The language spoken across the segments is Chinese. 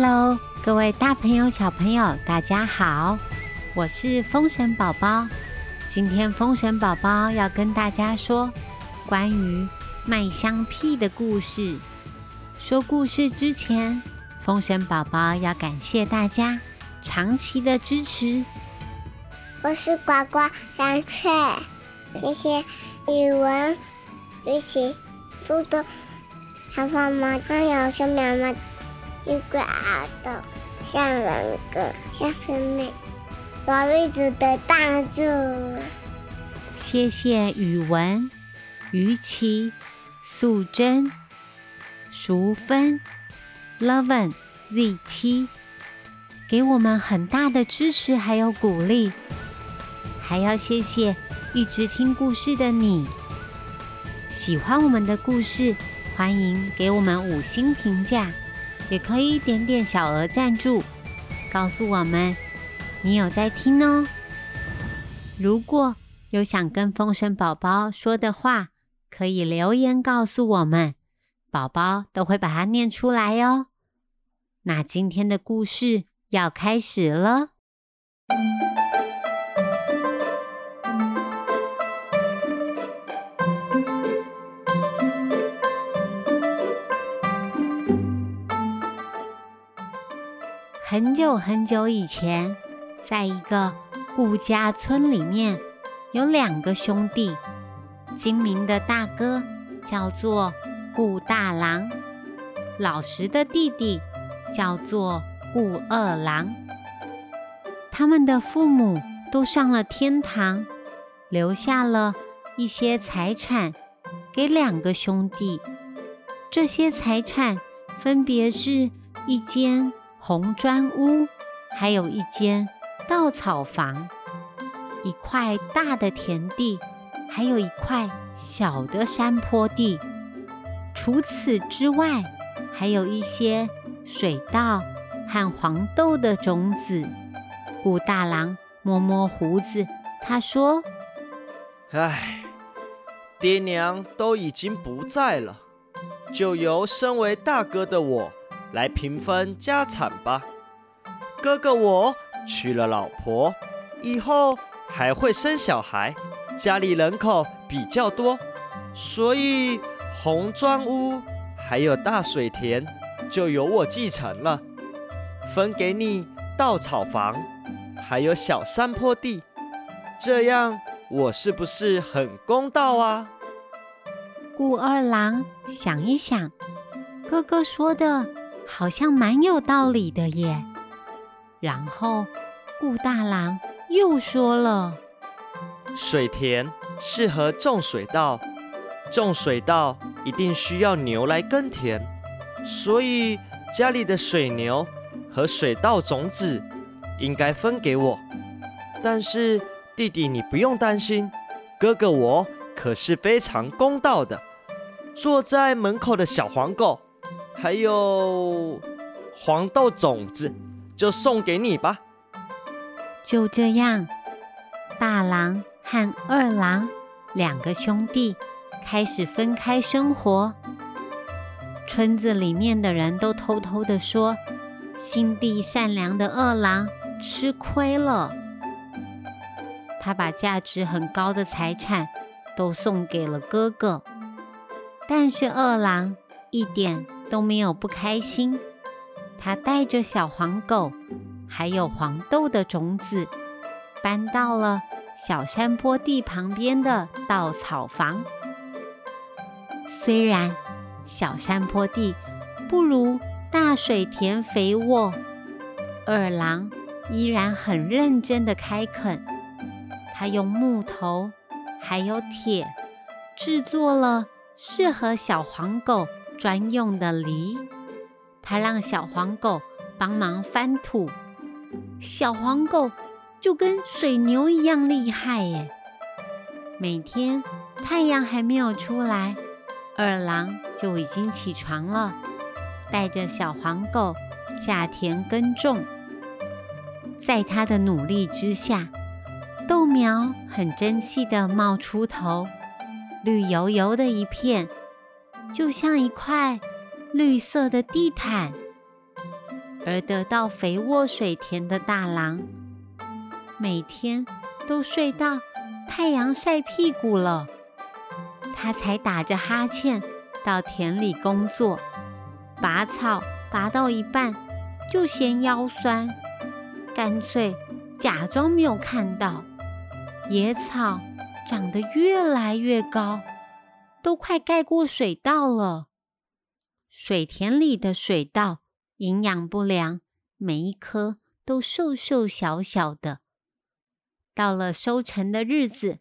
Hello，各位大朋友、小朋友，大家好，我是风神宝宝。今天风神宝宝要跟大家说关于麦香屁的故事。说故事之前，风神宝宝要感谢大家长期的支持。我是呱呱蓝雀，谢谢语文、学习、速度、还有妈还有小苗苗。一个耳朵像人格，像妹妹，宝贝子的大树。谢谢语文、于琪、素贞、淑芬、Loven、ZT，给我们很大的支持还有鼓励。还要谢谢一直听故事的你。喜欢我们的故事，欢迎给我们五星评价。也可以点点小额赞助，告诉我们你有在听哦。如果有想跟风声宝宝说的话，可以留言告诉我们，宝宝都会把它念出来哦。那今天的故事要开始了。很久很久以前，在一个顾家村里面，有两个兄弟。精明的大哥叫做顾大郎，老实的弟弟叫做顾二郎。他们的父母都上了天堂，留下了一些财产给两个兄弟。这些财产分别是一间。红砖屋，还有一间稻草房，一块大的田地，还有一块小的山坡地。除此之外，还有一些水稻和黄豆的种子。顾大郎摸摸胡子，他说：“唉，爹娘都已经不在了，就由身为大哥的我。”来平分家产吧，哥哥我娶了老婆，以后还会生小孩，家里人口比较多，所以红砖屋还有大水田就由我继承了，分给你稻草房，还有小山坡地，这样我是不是很公道啊？顾二郎想一想，哥哥说的。好像蛮有道理的耶。然后顾大郎又说了：“水田适合种水稻，种水稻一定需要牛来耕田，所以家里的水牛和水稻种子应该分给我。但是弟弟，你不用担心，哥哥我可是非常公道的。坐在门口的小黄狗。”还有黄豆种子，就送给你吧。就这样，大郎和二郎两个兄弟开始分开生活。村子里面的人都偷偷的说，心地善良的二郎吃亏了。他把价值很高的财产都送给了哥哥，但是二郎一点。都没有不开心。他带着小黄狗，还有黄豆的种子，搬到了小山坡地旁边的稻草房。虽然小山坡地不如大水田肥沃，二郎依然很认真的开垦。他用木头还有铁制作了适合小黄狗。专用的犁，他让小黄狗帮忙翻土，小黄狗就跟水牛一样厉害耶。每天太阳还没有出来，二郎就已经起床了，带着小黄狗下田耕种。在他的努力之下，豆苗很争气的冒出头，绿油油的一片。就像一块绿色的地毯，而得到肥沃水田的大狼，每天都睡到太阳晒屁股了，他才打着哈欠到田里工作，拔草拔到一半就嫌腰酸，干脆假装没有看到。野草长得越来越高，都快盖过水稻了。水田里的水稻营养不良，每一颗都瘦瘦小小的。到了收成的日子，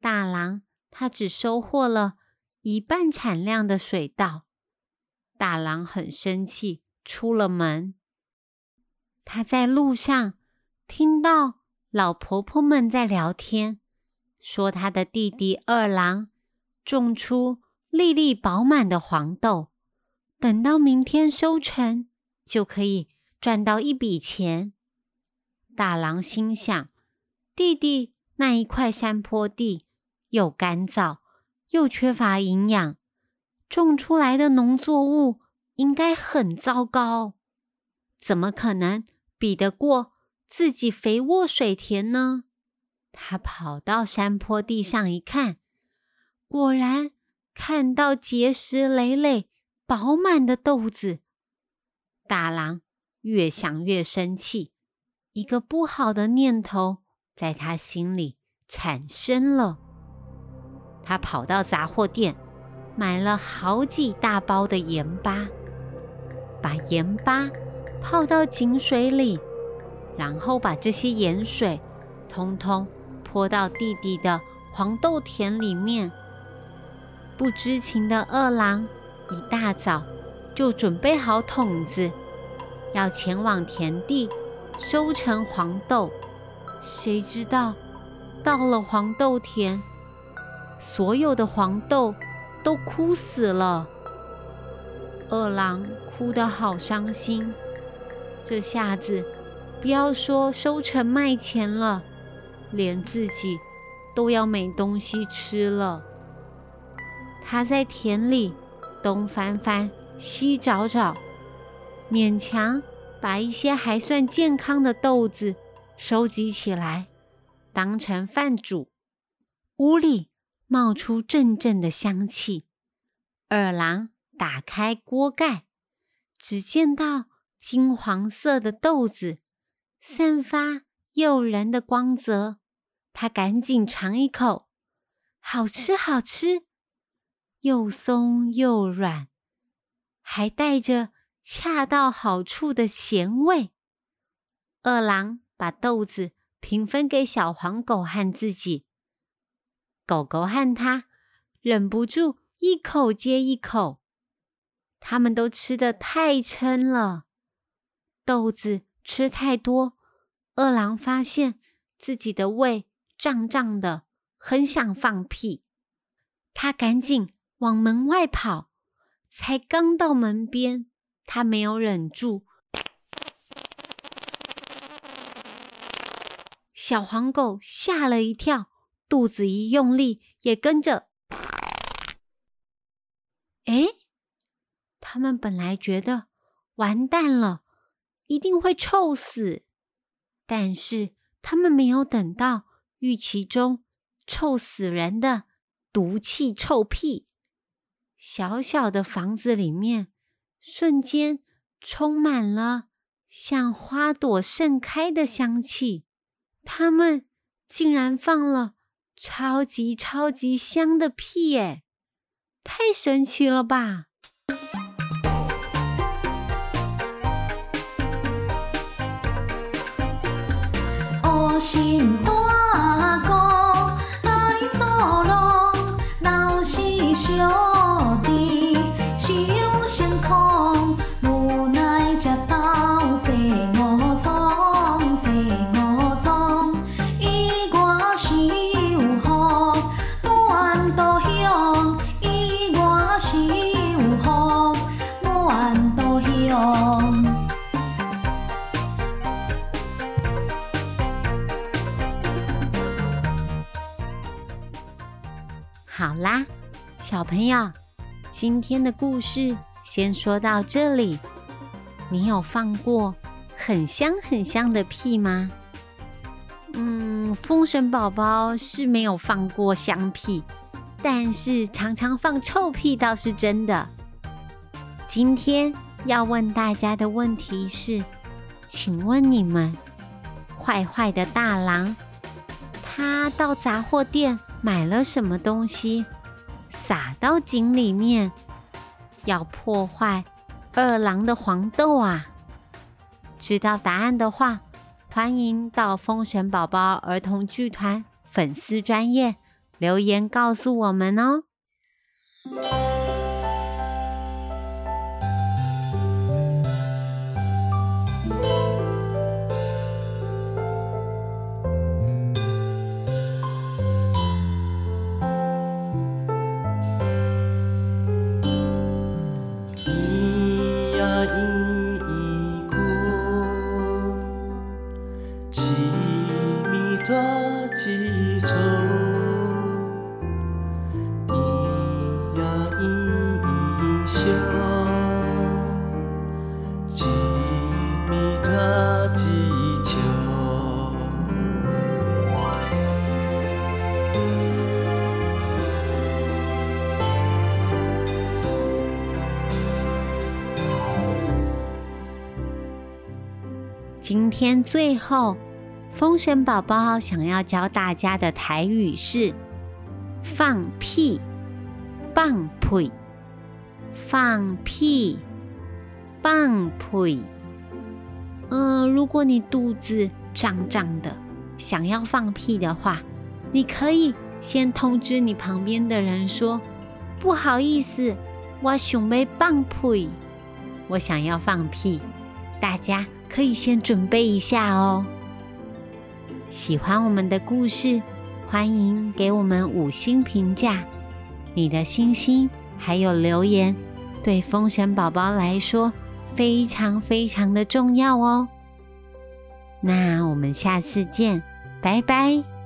大狼他只收获了一半产量的水稻。大狼很生气，出了门。他在路上听到。老婆婆们在聊天，说他的弟弟二郎种出粒粒饱满的黄豆，等到明天收成就可以赚到一笔钱。大郎心想，弟弟那一块山坡地又干燥又缺乏营养，种出来的农作物应该很糟糕，怎么可能比得过？自己肥沃水田呢？他跑到山坡地上一看，果然看到结实累累、饱满的豆子。大狼越想越生气，一个不好的念头在他心里产生了。他跑到杂货店，买了好几大包的盐巴，把盐巴泡到井水里。然后把这些盐水通通泼到弟弟的黄豆田里面。不知情的二郎一大早就准备好桶子，要前往田地收成黄豆。谁知道到了黄豆田，所有的黄豆都枯死了。二郎哭得好伤心，这下子。不要说收成卖钱了，连自己都要没东西吃了。他在田里东翻翻、西找找，勉强把一些还算健康的豆子收集起来，当成饭煮。屋里冒出阵阵的香气。二郎打开锅盖，只见到金黄色的豆子。散发诱人的光泽，他赶紧尝一口，好吃好吃，又松又软，还带着恰到好处的咸味。二郎把豆子平分给小黄狗和自己，狗狗和他忍不住一口接一口，他们都吃的太撑了，豆子。吃太多，二郎发现自己的胃胀胀的，很想放屁。他赶紧往门外跑，才刚到门边，他没有忍住。小黄狗吓了一跳，肚子一用力，也跟着。哎，他们本来觉得完蛋了。一定会臭死，但是他们没有等到预期中臭死人的毒气臭屁。小小的房子里面瞬间充满了像花朵盛开的香气，他们竟然放了超级超级香的屁！耶，太神奇了吧！心大哥来做咯，老是小好啦，小朋友，今天的故事先说到这里。你有放过很香很香的屁吗？嗯，风神宝宝是没有放过香屁，但是常常放臭屁倒是真的。今天要问大家的问题是：请问你们，坏坏的大狼，他到杂货店买了什么东西，撒到井里面，要破坏二郎的黄豆啊？知道答案的话。欢迎到风神宝宝儿童剧团粉丝专业留言告诉我们哦。今天最后，风神宝宝想要教大家的台语是“放屁”，放屁，放屁，放屁。嗯，如果你肚子胀胀的，想要放屁的话，你可以先通知你旁边的人说：“不好意思，我想要放屁，我想要放屁。”大家。可以先准备一下哦。喜欢我们的故事，欢迎给我们五星评价。你的星星还有留言，对风神宝宝来说非常非常的重要哦。那我们下次见，拜拜。